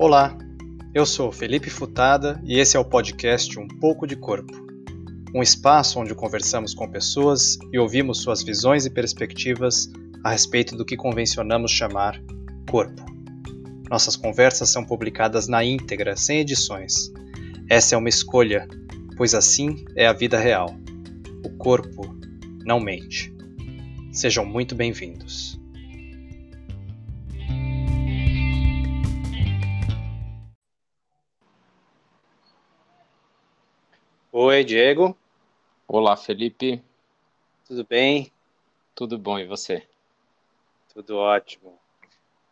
Olá, eu sou Felipe Futada e esse é o podcast Um Pouco de Corpo. Um espaço onde conversamos com pessoas e ouvimos suas visões e perspectivas a respeito do que convencionamos chamar corpo. Nossas conversas são publicadas na íntegra, sem edições. Essa é uma escolha, pois assim é a vida real. O corpo não mente. Sejam muito bem-vindos. Oi, Diego. Olá, Felipe. Tudo bem? Tudo bom, e você? Tudo ótimo.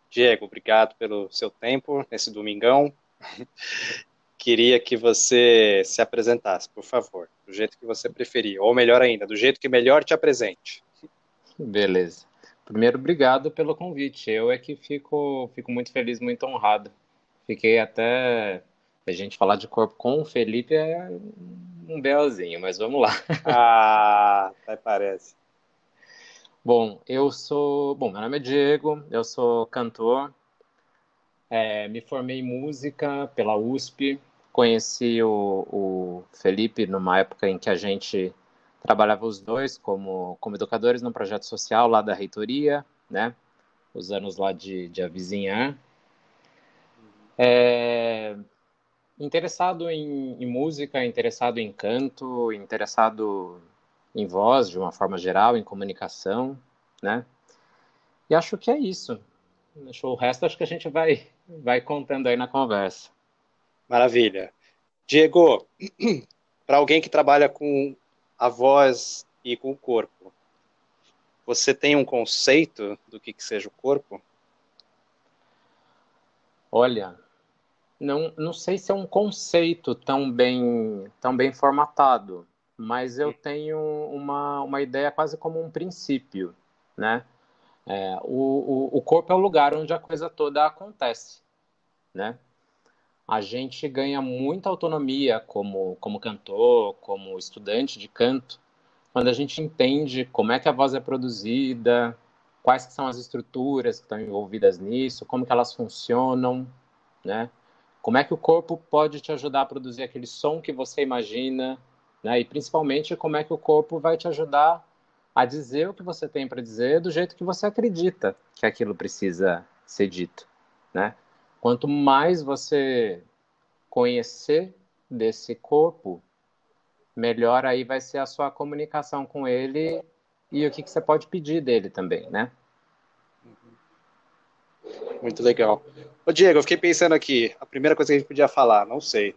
Diego, obrigado pelo seu tempo nesse domingão. Queria que você se apresentasse, por favor, do jeito que você preferir, ou melhor ainda, do jeito que melhor te apresente. Beleza. Primeiro, obrigado pelo convite. Eu é que fico, fico muito feliz, muito honrado. Fiquei até a gente falar de corpo com o Felipe é um belzinho, mas vamos lá. Ah, até parece. Bom, eu sou. Bom, meu nome é Diego, eu sou cantor, é, me formei em música pela USP, conheci o, o, Felipe numa época em que a gente trabalhava os dois como, como educadores num projeto social lá da reitoria, né? Os anos lá de, de avizinhar. É, interessado em, em, música, interessado em canto, interessado em voz de uma forma geral, em comunicação, né? E acho que é isso. O resto acho que a gente vai, vai contando aí na conversa. Maravilha. Diego, para alguém que trabalha com a voz e com o corpo, você tem um conceito do que, que seja o corpo? Olha, não, não sei se é um conceito tão bem, tão bem formatado, mas eu tenho uma, uma ideia quase como um princípio, né? É, o, o, o corpo é o lugar onde a coisa toda acontece, né? A gente ganha muita autonomia como, como cantor, como estudante de canto, quando a gente entende como é que a voz é produzida, quais são as estruturas que estão envolvidas nisso, como que elas funcionam, né? Como é que o corpo pode te ajudar a produzir aquele som que você imagina, né? E principalmente como é que o corpo vai te ajudar a dizer o que você tem para dizer do jeito que você acredita que aquilo precisa ser dito, né? Quanto mais você conhecer desse corpo, melhor aí vai ser a sua comunicação com ele e o que, que você pode pedir dele também, né? Muito legal. Ô Diego, eu fiquei pensando aqui, a primeira coisa que a gente podia falar, não sei,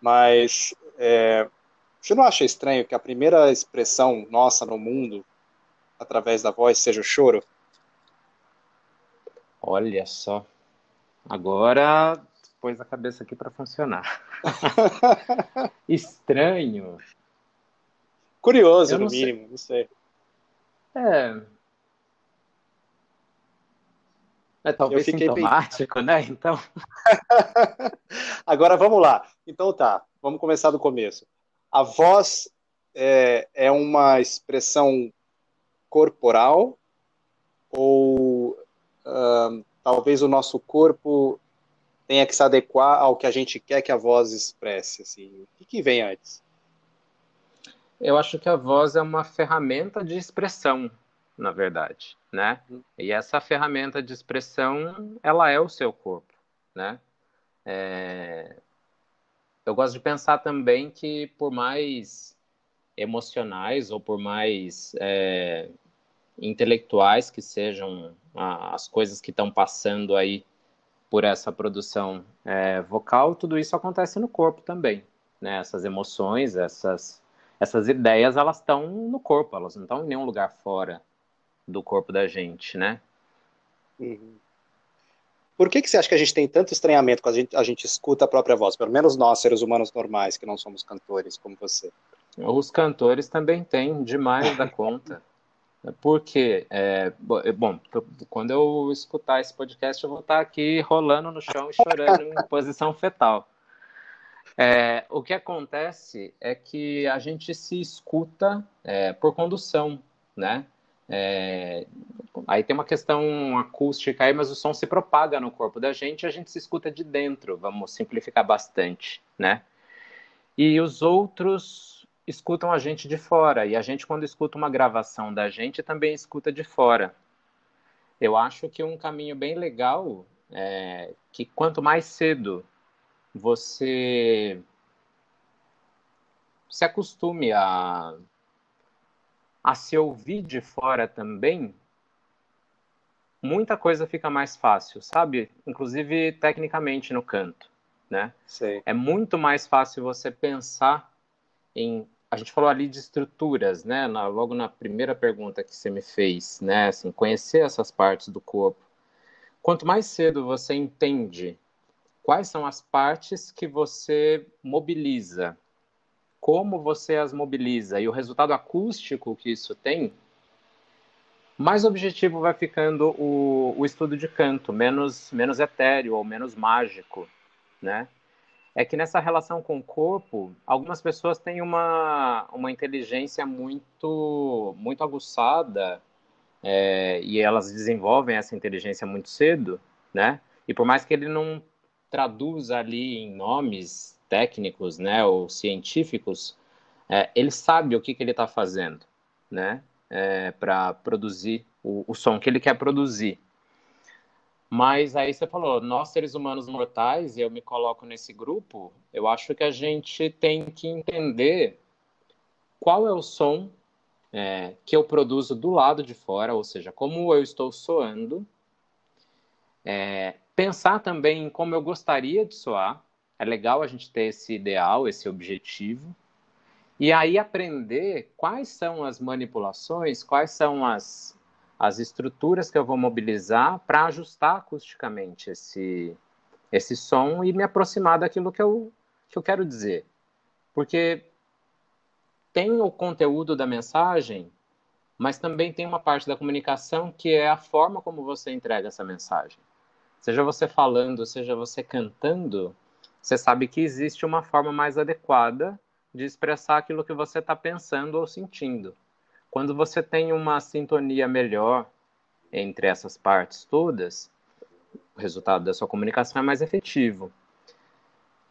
mas é, você não acha estranho que a primeira expressão nossa no mundo, através da voz, seja o choro? Olha só. Agora pôs a cabeça aqui para funcionar. Estranho. Curioso, no mínimo, sei. não sei. É, É talvez eu fiquei sintomático, bem... né? Então. Agora vamos lá. Então tá, vamos começar do começo. A voz é, é uma expressão corporal ou uh, talvez o nosso corpo tenha que se adequar ao que a gente quer que a voz expresse? Assim. O que vem antes? Eu acho que a voz é uma ferramenta de expressão na verdade, né? Uhum. E essa ferramenta de expressão, ela é o seu corpo, né? É... Eu gosto de pensar também que por mais emocionais ou por mais é, intelectuais que sejam as coisas que estão passando aí por essa produção é, vocal, tudo isso acontece no corpo também, né? Essas emoções, essas essas ideias, elas estão no corpo, elas não estão em nenhum lugar fora do corpo da gente, né? Uhum. Por que, que você acha que a gente tem tanto estranhamento quando a gente, a gente escuta a própria voz? Pelo menos nós, seres humanos normais, que não somos cantores como você. Os cantores também têm demais da conta. Porque, é, é bom, quando eu escutar esse podcast, eu vou estar aqui rolando no chão e chorando em posição fetal. É, o que acontece é que a gente se escuta é, por condução, né? É, Aí tem uma questão acústica aí, mas o som se propaga no corpo da gente e a gente se escuta de dentro, vamos simplificar bastante, né? E os outros escutam a gente de fora, e a gente, quando escuta uma gravação da gente, também escuta de fora. Eu acho que um caminho bem legal é que quanto mais cedo você se acostume a, a se ouvir de fora também, muita coisa fica mais fácil, sabe? Inclusive tecnicamente no canto, né? Sei. É muito mais fácil você pensar em a gente falou ali de estruturas, né? Na, logo na primeira pergunta que você me fez, né? Assim, conhecer essas partes do corpo. Quanto mais cedo você entende quais são as partes que você mobiliza, como você as mobiliza e o resultado acústico que isso tem, mais objetivo vai ficando o, o estudo de canto, menos, menos etéreo ou menos mágico, né? é que nessa relação com o corpo, algumas pessoas têm uma, uma inteligência muito, muito aguçada é, e elas desenvolvem essa inteligência muito cedo, né? E por mais que ele não traduza ali em nomes técnicos, né, ou científicos, é, ele sabe o que, que ele está fazendo, né, é, para produzir o, o som que ele quer produzir. Mas aí você falou, nós seres humanos mortais, e eu me coloco nesse grupo, eu acho que a gente tem que entender qual é o som é, que eu produzo do lado de fora, ou seja, como eu estou soando. É, pensar também em como eu gostaria de soar. É legal a gente ter esse ideal, esse objetivo. E aí aprender quais são as manipulações, quais são as as estruturas que eu vou mobilizar para ajustar acusticamente esse, esse som e me aproximar daquilo que eu, que eu quero dizer. Porque tem o conteúdo da mensagem, mas também tem uma parte da comunicação que é a forma como você entrega essa mensagem. Seja você falando, seja você cantando, você sabe que existe uma forma mais adequada de expressar aquilo que você está pensando ou sentindo. Quando você tem uma sintonia melhor entre essas partes todas, o resultado da sua comunicação é mais efetivo.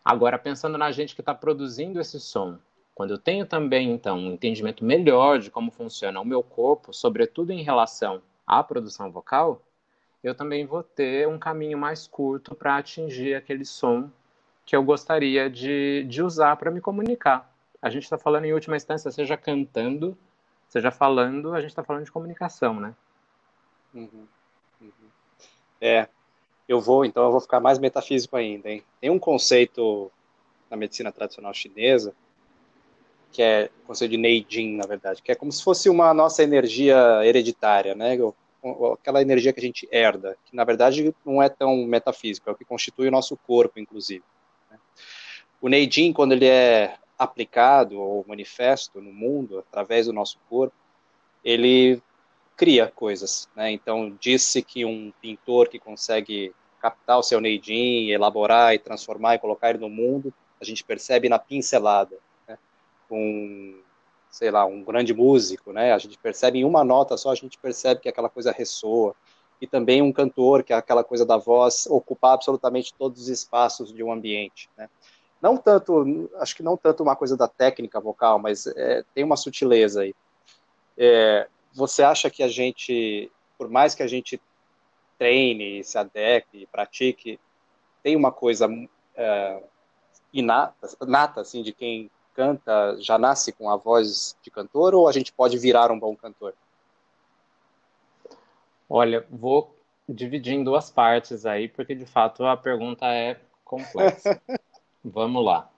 Agora, pensando na gente que está produzindo esse som, quando eu tenho também, então, um entendimento melhor de como funciona o meu corpo, sobretudo em relação à produção vocal, eu também vou ter um caminho mais curto para atingir aquele som que eu gostaria de, de usar para me comunicar. A gente está falando, em última instância, seja cantando seja falando, a gente está falando de comunicação, né? Uhum. Uhum. É, eu vou, então, eu vou ficar mais metafísico ainda, hein? Tem um conceito na medicina tradicional chinesa, que é o conceito de Neijing, na verdade, que é como se fosse uma nossa energia hereditária, né? Aquela energia que a gente herda, que na verdade não é tão metafísico, é o que constitui o nosso corpo, inclusive. O Neijing, quando ele é aplicado ou manifesto no mundo através do nosso corpo, ele cria coisas. Né? Então, disse que um pintor que consegue captar o seu Neidin, elaborar e transformar e colocar ele no mundo, a gente percebe na pincelada. Né? Um, sei lá, um grande músico, né? A gente percebe em uma nota só, a gente percebe que aquela coisa ressoa. E também um cantor, que é aquela coisa da voz ocupar absolutamente todos os espaços de um ambiente, né? Não tanto, acho que não tanto uma coisa da técnica vocal, mas é, tem uma sutileza aí. É, você acha que a gente, por mais que a gente treine, se adeque, pratique, tem uma coisa é, inata, nata, assim, de quem canta, já nasce com a voz de cantor, ou a gente pode virar um bom cantor? Olha, vou dividir em duas partes aí, porque de fato a pergunta é complexa. Vamos lá.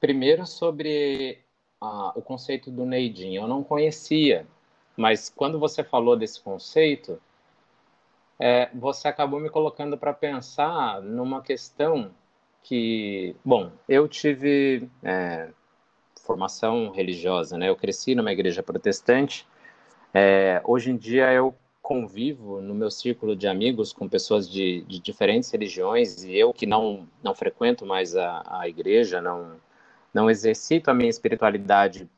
Primeiro sobre ah, o conceito do Neidin. Eu não conhecia, mas quando você falou desse conceito, é, você acabou me colocando para pensar numa questão que, bom, eu tive é, formação religiosa, né? Eu cresci numa igreja protestante. É, hoje em dia eu convivo no meu círculo de amigos com pessoas de, de diferentes religiões e eu que não não frequento mais a, a igreja, não não exercito a minha espiritualidade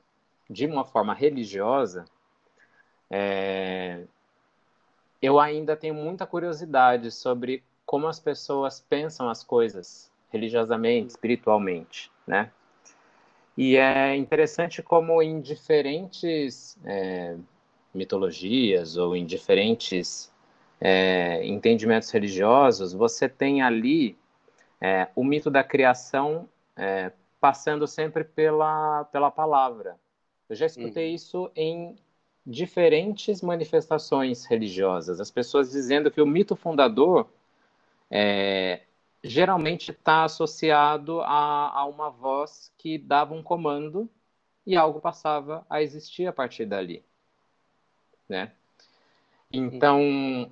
de uma forma religiosa, é, eu ainda tenho muita curiosidade sobre como as pessoas pensam as coisas religiosamente, espiritualmente, né? E é interessante como em diferentes é, mitologias ou em diferentes é, entendimentos religiosos, você tem ali é, o mito da criação é, passando sempre pela, pela palavra. Eu já escutei uhum. isso em diferentes manifestações religiosas. As pessoas dizendo que o mito fundador é, geralmente está associado a, a, uma voz que dava um comando e algo passava a existir a partir dali, né? Então,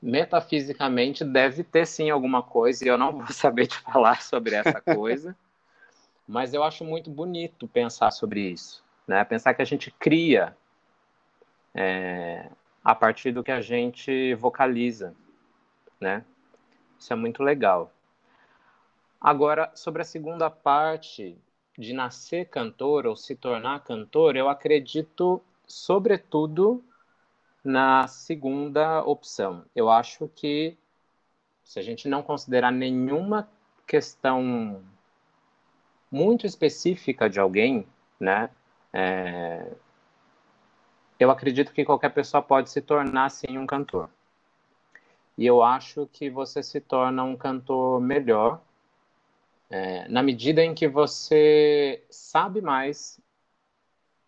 metafisicamente deve ter sim alguma coisa e eu não vou saber te falar sobre essa coisa, mas eu acho muito bonito pensar sobre isso, né? Pensar que a gente cria é, a partir do que a gente vocaliza, né? Isso é muito legal. Agora, sobre a segunda parte de nascer cantor ou se tornar cantor, eu acredito, sobretudo, na segunda opção. Eu acho que, se a gente não considerar nenhuma questão muito específica de alguém, né? É, eu acredito que qualquer pessoa pode se tornar, sim, um cantor. E eu acho que você se torna um cantor melhor é, na medida em que você sabe mais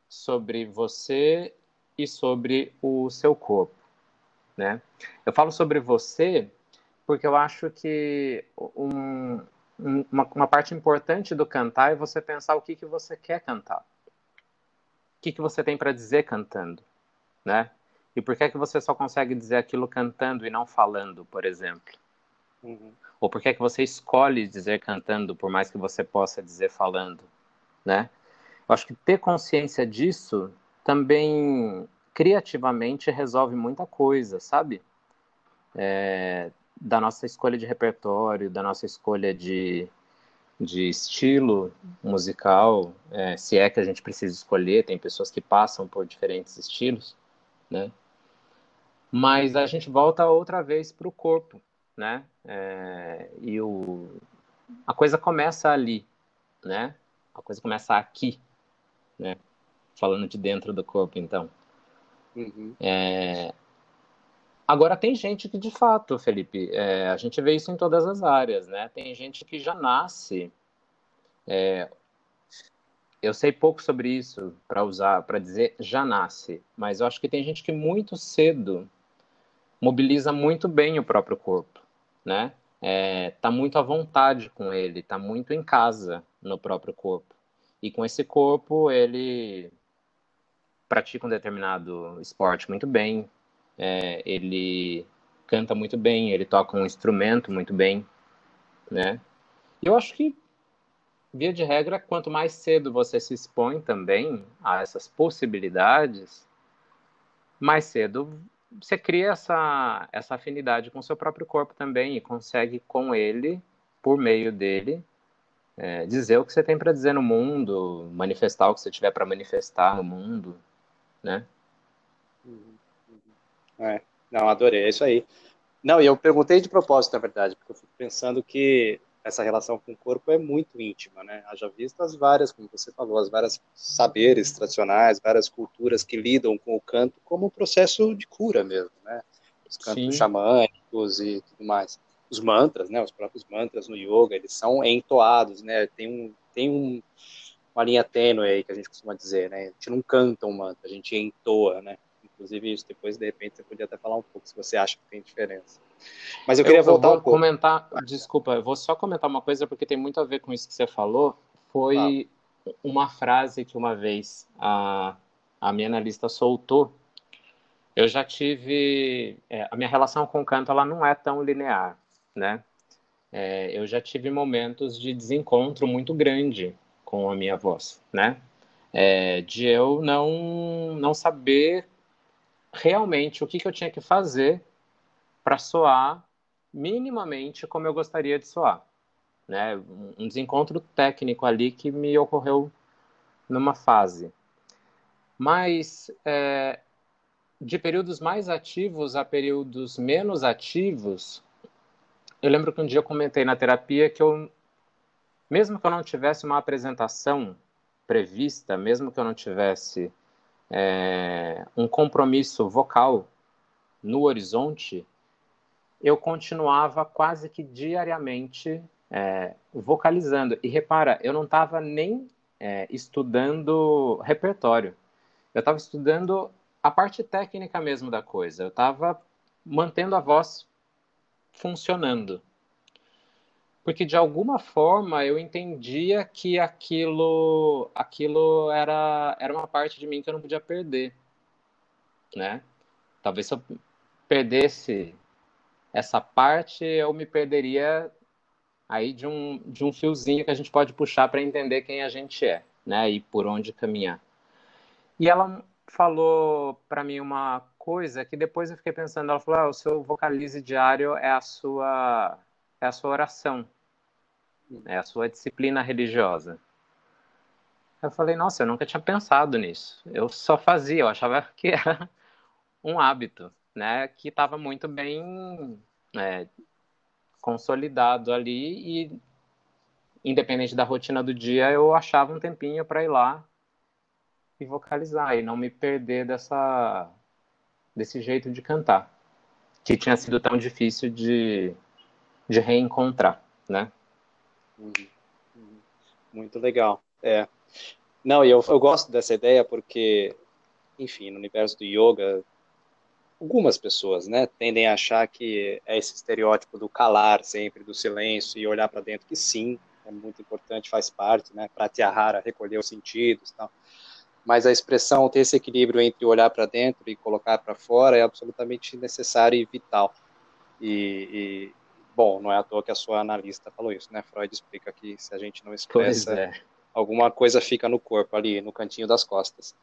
sobre você e sobre o seu corpo, né? Eu falo sobre você porque eu acho que um, uma, uma, parte importante do cantar é você pensar o que, que você quer cantar. O que, que você tem para dizer cantando, né? E por que, é que você só consegue dizer aquilo cantando e não falando, por exemplo? Uhum. Ou por que, é que você escolhe dizer cantando, por mais que você possa dizer falando, né? Acho que ter consciência disso também criativamente resolve muita coisa, sabe? É, da nossa escolha de repertório, da nossa escolha de, de estilo musical, é, se é que a gente precisa escolher, tem pessoas que passam por diferentes estilos, né? Mas a gente volta outra vez para o corpo, né? É, e o, a coisa começa ali, né? A coisa começa aqui, né? Falando de dentro do corpo, então. Uhum. É... Agora, tem gente que, de fato, Felipe, é, a gente vê isso em todas as áreas, né? Tem gente que já nasce. É, eu sei pouco sobre isso para usar, para dizer já nasce, mas eu acho que tem gente que muito cedo mobiliza muito bem o próprio corpo, né? É, tá muito à vontade com ele, tá muito em casa no próprio corpo. E com esse corpo ele pratica um determinado esporte muito bem, é, ele canta muito bem, ele toca um instrumento muito bem, né? Eu acho que, via de regra, quanto mais cedo você se expõe também a essas possibilidades, mais cedo você cria essa, essa afinidade com o seu próprio corpo também e consegue com ele, por meio dele, é, dizer o que você tem para dizer no mundo, manifestar o que você tiver para manifestar no mundo, né? Uhum. É, não, adorei, é isso aí. Não, e eu perguntei de propósito, na verdade, porque eu fico pensando que essa relação com o corpo é muito íntima, né? Haja visto as várias, como você falou, as várias saberes tradicionais, várias culturas que lidam com o canto como um processo de cura mesmo, né? Os cantos Sim. xamânicos e tudo mais. Os mantras, né? Os próprios mantras no yoga, eles são entoados, né? Tem um, tem um, uma linha tênue aí que a gente costuma dizer, né? A gente não canta um mantra, a gente entoa, né? Inclusive isso depois, de repente, você podia até falar um pouco, se você acha que tem diferença. Mas eu queria eu, voltar eu vou um comentar, desculpa, eu vou só comentar uma coisa porque tem muito a ver com isso que você falou. Foi ah. uma frase que uma vez a, a minha analista soltou. Eu já tive é, a minha relação com o canto ela não é tão linear, né? É, eu já tive momentos de desencontro muito grande com a minha voz, né? É, de eu não não saber realmente o que, que eu tinha que fazer para soar minimamente como eu gostaria de soar. Né? Um desencontro técnico ali que me ocorreu numa fase. Mas é, de períodos mais ativos a períodos menos ativos, eu lembro que um dia eu comentei na terapia que eu, mesmo que eu não tivesse uma apresentação prevista, mesmo que eu não tivesse é, um compromisso vocal no horizonte, eu continuava quase que diariamente é, vocalizando. E repara, eu não estava nem é, estudando repertório. Eu estava estudando a parte técnica mesmo da coisa. Eu estava mantendo a voz funcionando. Porque de alguma forma eu entendia que aquilo aquilo era, era uma parte de mim que eu não podia perder, né? Talvez se eu perdesse essa parte, eu me perderia aí de um, de um fiozinho que a gente pode puxar para entender quem a gente é, né? E por onde caminhar. E ela falou para mim uma coisa que depois eu fiquei pensando, ela falou: ah, "O seu vocalize diário é a sua é a sua oração. É a sua disciplina religiosa". Eu falei: "Nossa, eu nunca tinha pensado nisso. Eu só fazia, eu achava que era um hábito, né, que estava muito bem é, consolidado ali e independente da rotina do dia, eu achava um tempinho para ir lá e vocalizar e não me perder dessa desse jeito de cantar que tinha sido tão difícil de, de reencontrar, né? Uhum. Uhum. Muito legal. É. Não, eu, eu gosto dessa ideia porque, enfim, no universo do yoga, algumas pessoas, né, tendem a achar que é esse estereótipo do calar sempre, do silêncio e olhar para dentro, que sim, é muito importante, faz parte, né, pratyahara, recolher os sentidos, tal mas a expressão ter esse equilíbrio entre olhar para dentro e colocar para fora é absolutamente necessário e vital. E, e, bom, não é à toa que a sua analista falou isso, né? Freud explica que se a gente não expressa, é. alguma coisa fica no corpo ali, no cantinho das costas.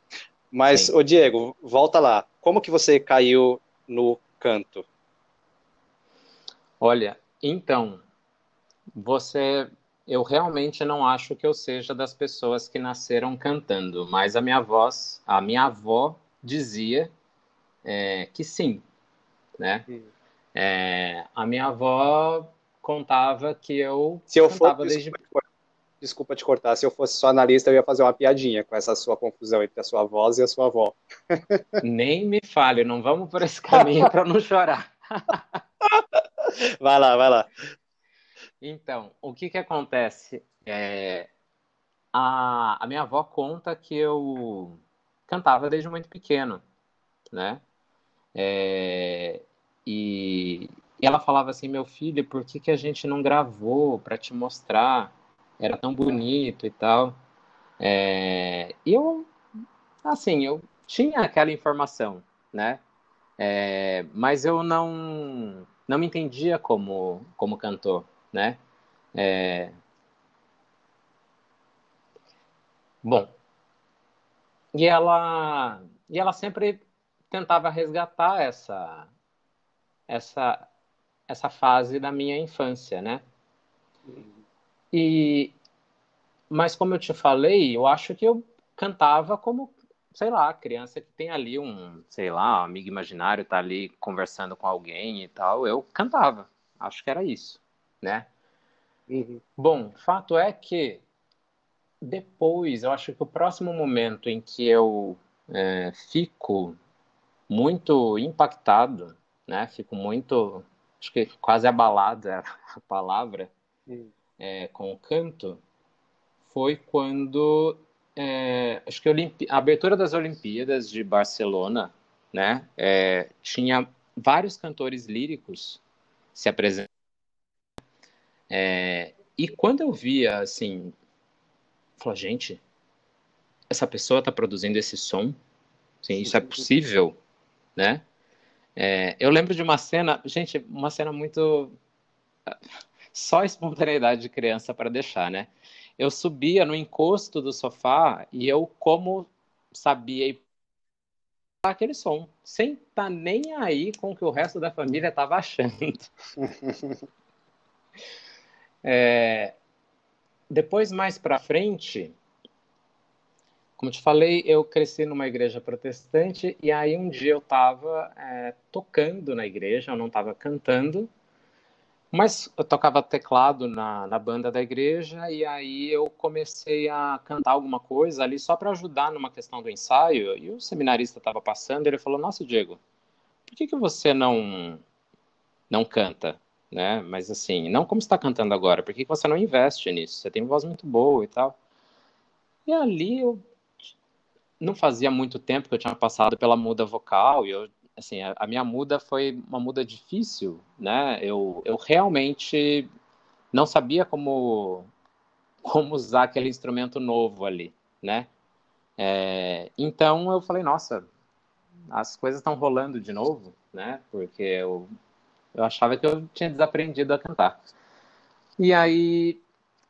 Mas, o Diego, volta lá. Como que você caiu no canto? Olha, então, você eu realmente não acho que eu seja das pessoas que nasceram cantando, mas a minha voz, a minha avó dizia é, que sim, né? É, a minha avó contava que eu se eu for, desde desculpa, desculpa te cortar, se eu fosse sua analista eu ia fazer uma piadinha com essa sua confusão entre a sua voz e a sua avó. Nem me fale, não vamos por esse caminho para não chorar. vai lá, vai lá. Então, o que que acontece? É, a, a minha avó conta que eu cantava desde muito pequeno, né? É, e, e ela falava assim, meu filho, por que, que a gente não gravou para te mostrar? Era tão bonito e tal. É, eu, assim, eu tinha aquela informação, né? É, mas eu não, não me entendia como, como cantor né? É... Bom, e ela e ela sempre tentava resgatar essa essa essa fase da minha infância, né? E mas como eu te falei, eu acho que eu cantava como, sei lá, criança que tem ali um, sei lá, um amigo imaginário tá ali conversando com alguém e tal, eu cantava. Acho que era isso né? Uhum. Bom, fato é que depois, eu acho que o próximo momento em que eu é, fico muito impactado, né? Fico muito, acho que quase abalado é a palavra, uhum. é, com o canto, foi quando é, acho que a abertura das Olimpíadas de Barcelona, né? É, tinha vários cantores líricos se apresentando é, e quando eu via, assim, falei, gente, essa pessoa está produzindo esse som? Sim, isso é possível, né? É, eu lembro de uma cena, gente, uma cena muito só espontaneidade de criança para deixar, né? Eu subia no encosto do sofá e eu, como sabia aquele som, sem estar tá nem aí com o que o resto da família estava achando. É, depois, mais para frente, como te falei, eu cresci numa igreja protestante e aí um dia eu estava é, tocando na igreja, eu não estava cantando, mas eu tocava teclado na, na banda da igreja e aí eu comecei a cantar alguma coisa ali só para ajudar numa questão do ensaio. E o seminarista estava passando, ele falou: Nossa, Diego, por que, que você não não canta, né? Mas assim, não como está cantando agora. Por que, você não investe nisso? Você tem voz muito boa e tal. E ali eu não fazia muito tempo que eu tinha passado pela muda vocal e eu assim, a, a, minha muda foi uma muda difícil, né? Eu, eu realmente não sabia como como usar aquele instrumento novo ali, né? É, então eu falei, nossa, as coisas estão rolando de novo, né? Porque eu, eu achava que eu tinha desaprendido a cantar. E aí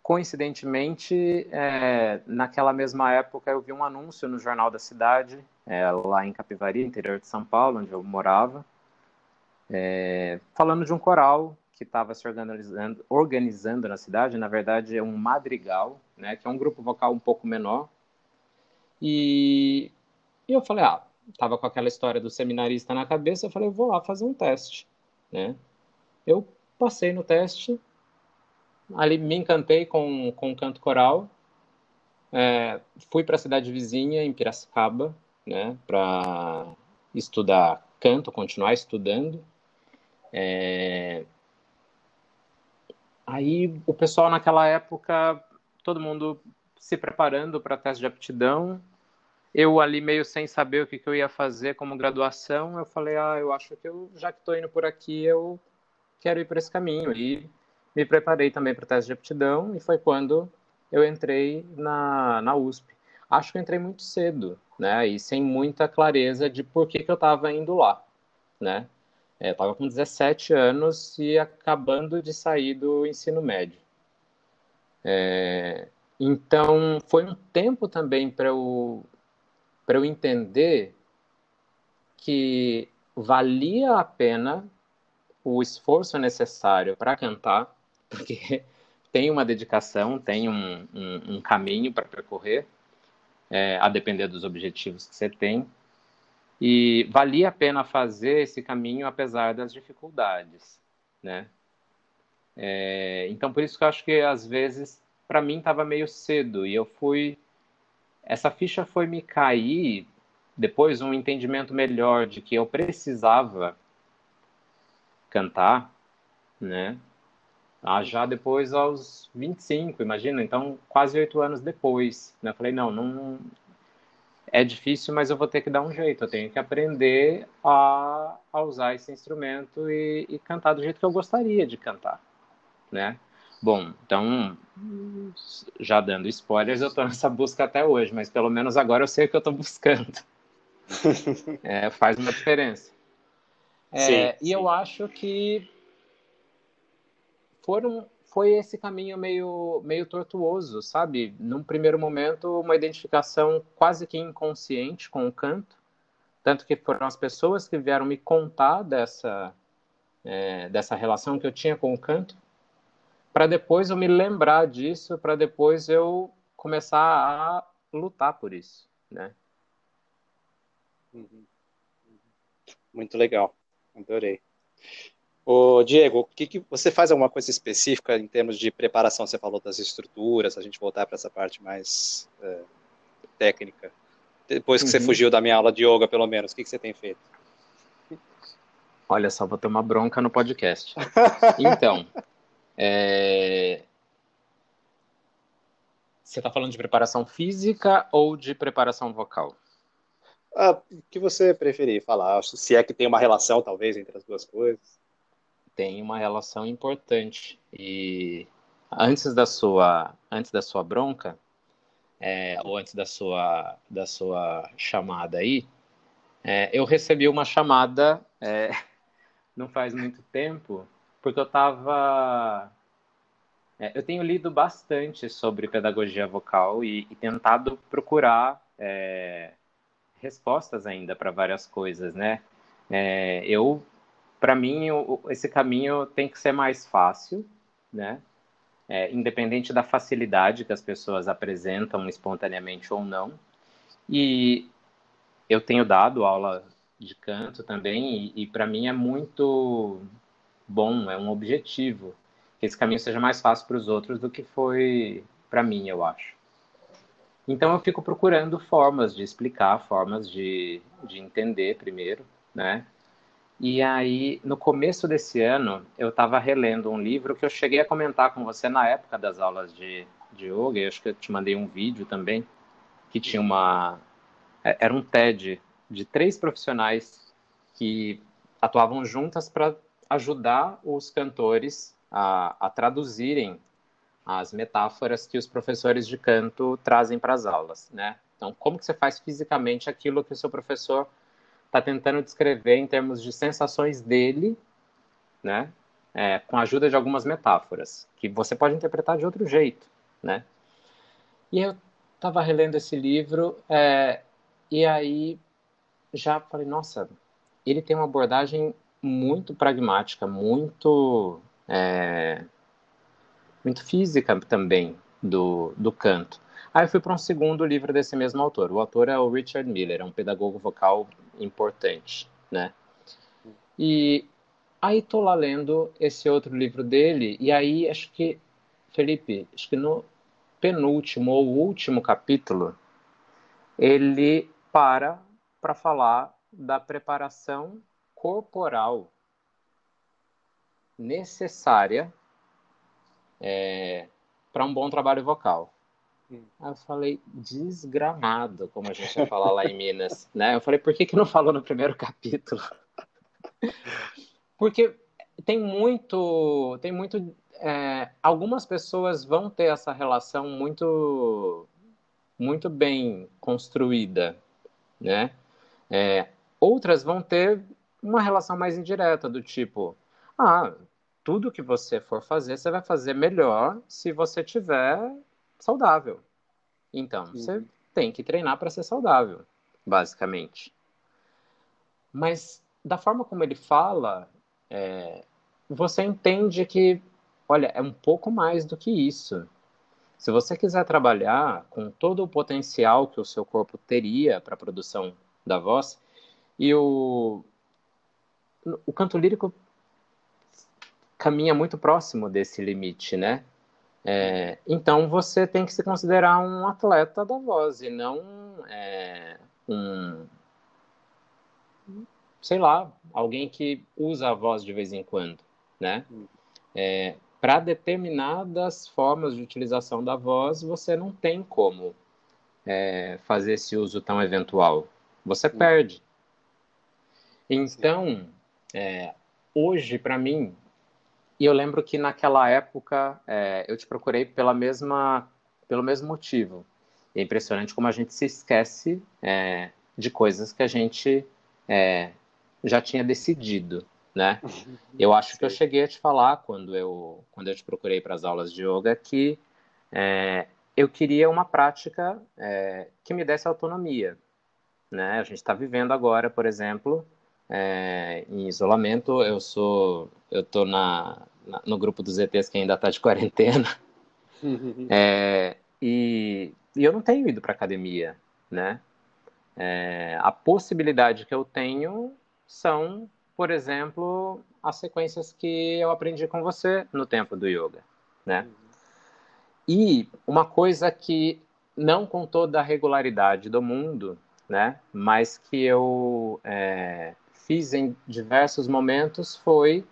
coincidentemente, é, naquela mesma época, eu vi um anúncio no Jornal da Cidade, é, lá em Capivari, interior de São Paulo, onde eu morava, é, falando de um coral que estava se organizando, organizando na cidade. Na verdade, é um madrigal, né, que é um grupo vocal um pouco menor. E, e eu falei, ah, estava com aquela história do seminarista na cabeça, eu falei, eu vou lá fazer um teste, né? Eu passei no teste, ali me encantei com, com o canto coral. É, fui para a cidade vizinha, em Piracicaba, né, para estudar canto, continuar estudando. É... Aí o pessoal naquela época, todo mundo se preparando para teste de aptidão. Eu ali meio sem saber o que, que eu ia fazer como graduação, eu falei, ah, eu acho que eu, já que estou indo por aqui, eu quero ir por esse caminho. E me preparei também para o teste de aptidão e foi quando eu entrei na, na USP. Acho que eu entrei muito cedo, né? E sem muita clareza de por que, que eu estava indo lá, né? É, eu estava com 17 anos e acabando de sair do ensino médio. É, então, foi um tempo também para eu, eu entender que valia a pena o esforço necessário para cantar porque tem uma dedicação, tem um, um, um caminho para percorrer, é, a depender dos objetivos que você tem. E valia a pena fazer esse caminho apesar das dificuldades, né? É, então, por isso que eu acho que às vezes, para mim, estava meio cedo e eu fui. Essa ficha foi me cair depois um entendimento melhor de que eu precisava cantar, né? Ah, já depois aos 25, imagina, então quase oito anos depois. Né? Falei, não, não, é difícil, mas eu vou ter que dar um jeito, eu tenho que aprender a, a usar esse instrumento e, e, cantar do jeito que eu gostaria de cantar, né? Bom, então, já dando spoilers, eu estou nessa busca até hoje, mas pelo menos agora eu sei o que eu estou buscando. é, faz uma diferença. É, sim, e sim. eu acho que foram foi esse caminho meio meio tortuoso, sabe? Num primeiro momento, uma identificação quase que inconsciente com o canto, tanto que foram as pessoas que vieram me contar dessa é, dessa relação que eu tinha com o canto, para depois eu me lembrar disso, para depois eu começar a lutar por isso, né? Uhum. Muito legal, adorei. Ô, Diego, o que, que você faz alguma coisa específica em termos de preparação? Você falou das estruturas, a gente voltar para essa parte mais é, técnica. Depois que uhum. você fugiu da minha aula de yoga, pelo menos, o que, que você tem feito? Olha só, vou ter uma bronca no podcast. Então, é... você está falando de preparação física ou de preparação vocal? Ah, o que você preferir falar, se é que tem uma relação, talvez, entre as duas coisas tem uma relação importante. E antes da sua, antes da sua bronca, é, ou antes da sua, da sua chamada aí, é, eu recebi uma chamada é, não faz muito tempo, porque eu estava. É, eu tenho lido bastante sobre pedagogia vocal e, e tentado procurar é, respostas ainda para várias coisas, né? É, eu para mim, o, esse caminho tem que ser mais fácil, né? É, independente da facilidade que as pessoas apresentam espontaneamente ou não. E eu tenho dado aula de canto também, e, e para mim é muito bom, é um objetivo que esse caminho seja mais fácil para os outros do que foi para mim, eu acho. Então eu fico procurando formas de explicar, formas de, de entender primeiro, né? E aí, no começo desse ano, eu estava relendo um livro que eu cheguei a comentar com você na época das aulas de, de yoga, eu acho que eu te mandei um vídeo também, que tinha uma... É, era um TED de três profissionais que atuavam juntas para ajudar os cantores a, a traduzirem as metáforas que os professores de canto trazem para as aulas, né? Então, como que você faz fisicamente aquilo que o seu professor está tentando descrever em termos de sensações dele, né? É, com a ajuda de algumas metáforas, que você pode interpretar de outro jeito, né? E eu estava relendo esse livro, é, e aí já falei, nossa, ele tem uma abordagem muito pragmática, muito é, muito física também do, do canto. Aí eu fui para um segundo livro desse mesmo autor. O autor é o Richard Miller, é um pedagogo vocal importante, né? E aí tô lá lendo esse outro livro dele e aí acho que Felipe, acho que no penúltimo ou último capítulo ele para para falar da preparação corporal necessária é, para um bom trabalho vocal. Hum. Aí eu falei, desgramado, como a gente vai falar lá em Minas, né? Eu falei, por que, que não falou no primeiro capítulo? Porque tem muito, tem muito, é, algumas pessoas vão ter essa relação muito, muito bem construída, né? É, outras vão ter uma relação mais indireta, do tipo, ah, tudo que você for fazer, você vai fazer melhor se você tiver saudável. Então, Sim. você tem que treinar para ser saudável, basicamente. Mas da forma como ele fala, é, você entende que, olha, é um pouco mais do que isso. Se você quiser trabalhar com todo o potencial que o seu corpo teria para a produção da voz, e o, o canto lírico caminha muito próximo desse limite, né? É, então você tem que se considerar um atleta da voz e não é, um, sei lá, alguém que usa a voz de vez em quando, né? É, Para determinadas formas de utilização da voz, você não tem como é, fazer esse uso tão eventual. Você perde. Então, é, hoje, para mim, e eu lembro que naquela época é, eu te procurei pela mesma, pelo mesmo motivo. é impressionante como a gente se esquece é, de coisas que a gente é, já tinha decidido, né? Eu acho que eu cheguei a te falar quando eu quando eu te procurei para as aulas de yoga que é, eu queria uma prática é, que me desse autonomia, né? A gente está vivendo agora, por exemplo, é, em isolamento. Eu sou, eu tô na, na, no grupo dos ETs que ainda está de quarentena. é, e, e, eu não tenho ido para academia, né? É, a possibilidade que eu tenho são, por exemplo, as sequências que eu aprendi com você no tempo do yoga, né? E uma coisa que não com toda a regularidade do mundo, né? Mas que eu é, fiz em diversos momentos foi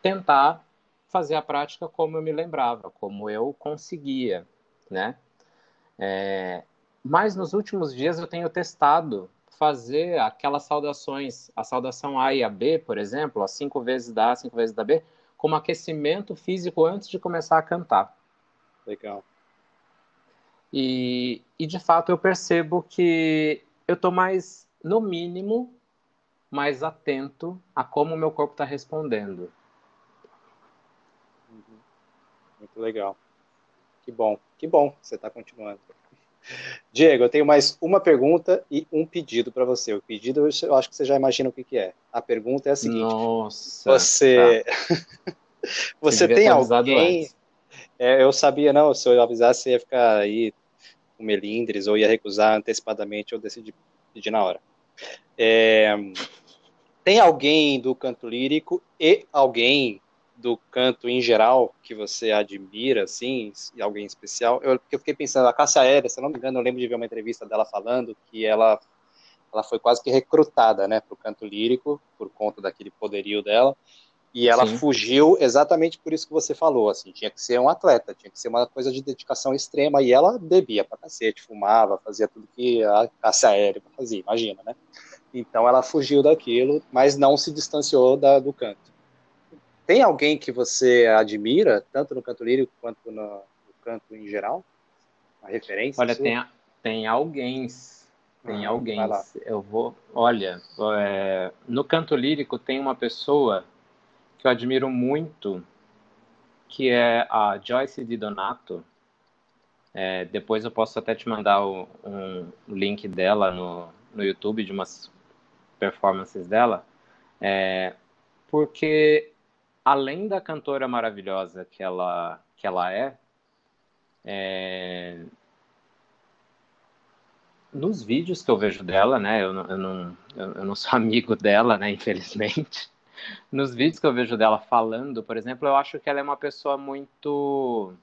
tentar fazer a prática como eu me lembrava, como eu conseguia, né? É, mas nos últimos dias eu tenho testado fazer aquelas saudações, a saudação A e a B, por exemplo, as cinco vezes da A, cinco vezes da B, como aquecimento físico antes de começar a cantar. Legal. E, e de fato eu percebo que eu estou mais, no mínimo, mais atento a como o meu corpo está respondendo. Uhum. Muito legal. Que bom, que bom que você está continuando. Diego, eu tenho mais uma pergunta e um pedido para você. O pedido, eu acho que você já imagina o que, que é. A pergunta é a seguinte: Nossa, você, tá. você tem alguém? É, eu sabia, não. Se eu avisasse, você ia ficar aí o Melindres ou ia recusar antecipadamente ou decidir pedir na hora. É, tem alguém do canto lírico e alguém do canto em geral que você admira, assim, e alguém especial? Eu, eu fiquei pensando, a Cássia Aérea, se não me engano, eu lembro de ver uma entrevista dela falando que ela, ela foi quase que recrutada, né, para o canto lírico, por conta daquele poderio dela, e ela Sim. fugiu exatamente por isso que você falou, assim, tinha que ser um atleta, tinha que ser uma coisa de dedicação extrema, e ela bebia pra cacete, fumava, fazia tudo que a Cássia Aérea fazia, imagina, né? Então ela fugiu daquilo, mas não se distanciou da, do canto. Tem alguém que você admira, tanto no canto lírico quanto no, no canto em geral? Uma referência? Olha, tem, tem alguém. Tem ah, alguém. Eu vou. Olha, é, no canto lírico tem uma pessoa que eu admiro muito, que é a Joyce Di Donato. É, depois eu posso até te mandar o, um link dela no, no YouTube de umas performances dela, é, porque além da cantora maravilhosa que ela, que ela é, é, nos vídeos que eu vejo dela, né, eu não, eu não, eu não sou amigo dela, né, infelizmente, nos vídeos que eu vejo dela falando, por exemplo, eu acho que ela é uma pessoa muito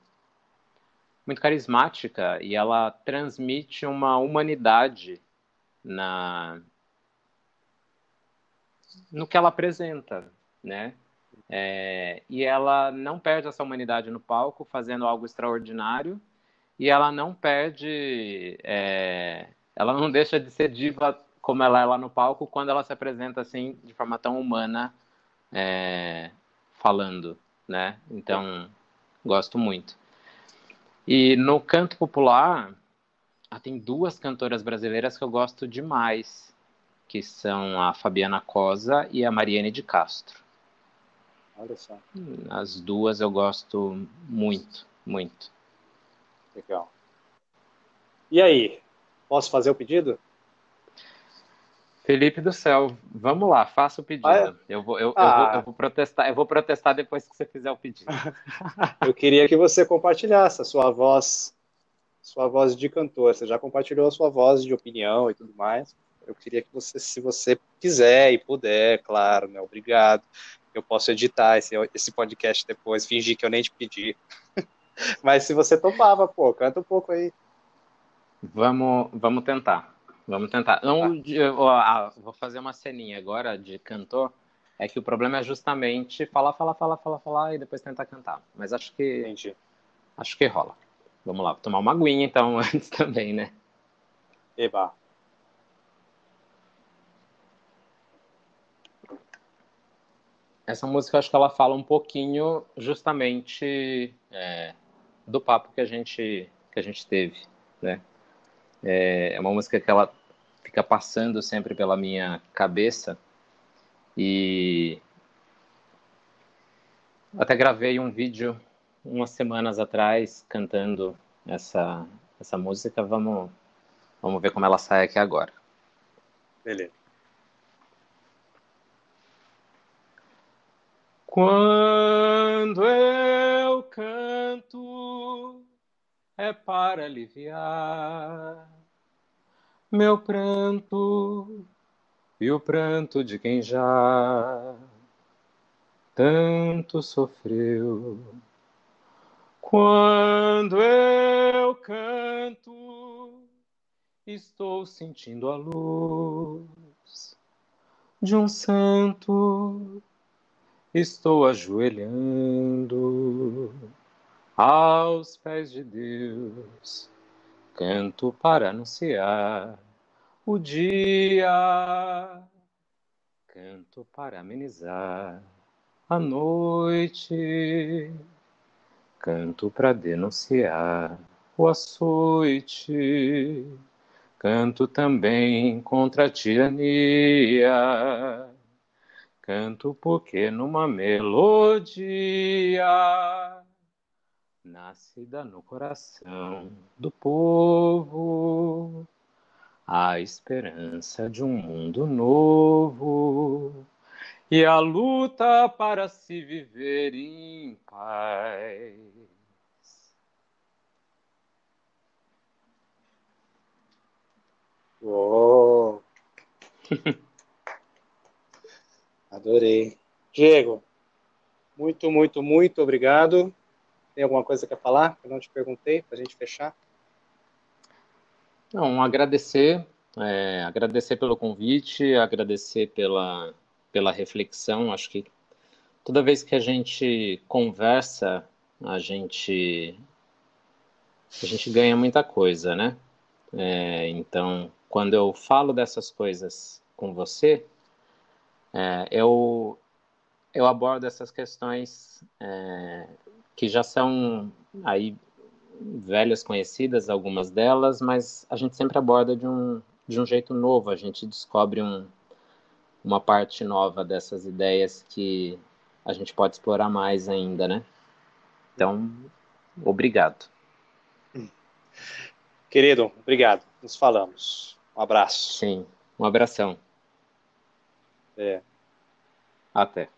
muito carismática e ela transmite uma humanidade na no que ela apresenta, né? É, e ela não perde essa humanidade no palco, fazendo algo extraordinário, e ela não perde, é, ela não deixa de ser diva como ela é lá no palco quando ela se apresenta assim de forma tão humana, é, falando, né? Então, gosto muito. E no canto popular, ah, tem duas cantoras brasileiras que eu gosto demais que são a Fabiana Cosa e a Mariane de Castro. Olha só. As duas eu gosto muito, muito. Legal. E aí, posso fazer o pedido? Felipe do céu, vamos lá, faça o pedido. Ah, é? eu, vou, eu, ah. eu, vou, eu, vou, protestar, eu vou protestar depois que você fizer o pedido. eu queria que você compartilhasse a sua voz, sua voz de cantor. Você já compartilhou a sua voz de opinião e tudo mais. Eu queria que você, se você quiser e puder, claro, né? Obrigado. Eu posso editar esse, esse podcast depois, fingir que eu nem te pedi. Mas se você topava, pô, canta um pouco aí. Vamos, vamos tentar. Vamos tentar. Não, tá. vou fazer uma ceninha agora de cantor. É que o problema é justamente falar, falar, falar, falar, falar e depois tentar cantar. Mas acho que. Entendi. Acho que rola. Vamos lá, vou tomar uma aguinha então antes também, né? Eba. Essa música, acho que ela fala um pouquinho justamente é, do papo que a gente que a gente teve, né? É, é uma música que ela fica passando sempre pela minha cabeça e até gravei um vídeo umas semanas atrás cantando essa essa música. Vamos vamos ver como ela sai aqui agora. Beleza. Quando eu canto é para aliviar meu pranto e o pranto de quem já tanto sofreu. Quando eu canto, estou sentindo a luz de um santo estou ajoelhando aos pés de Deus, canto para anunciar o dia, canto para amenizar a noite, canto para denunciar o açoite, canto também contra a tirania. Canto porque numa melodia nascida no coração do povo a esperança de um mundo novo e a luta para se viver em paz. Oh. Adorei. Diego, muito, muito, muito obrigado. Tem alguma coisa que quer falar que eu não te perguntei para a gente fechar? Não, agradecer, é, agradecer pelo convite, agradecer pela, pela reflexão. Acho que toda vez que a gente conversa, a gente a gente ganha muita coisa, né? É, então, quando eu falo dessas coisas com você, é, eu eu abordo essas questões é, que já são aí velhas conhecidas, algumas delas, mas a gente sempre aborda de um, de um jeito novo, a gente descobre um, uma parte nova dessas ideias que a gente pode explorar mais ainda, né? Então, obrigado. Querido, obrigado. Nos falamos. Um abraço. Sim, um abração. É. Até.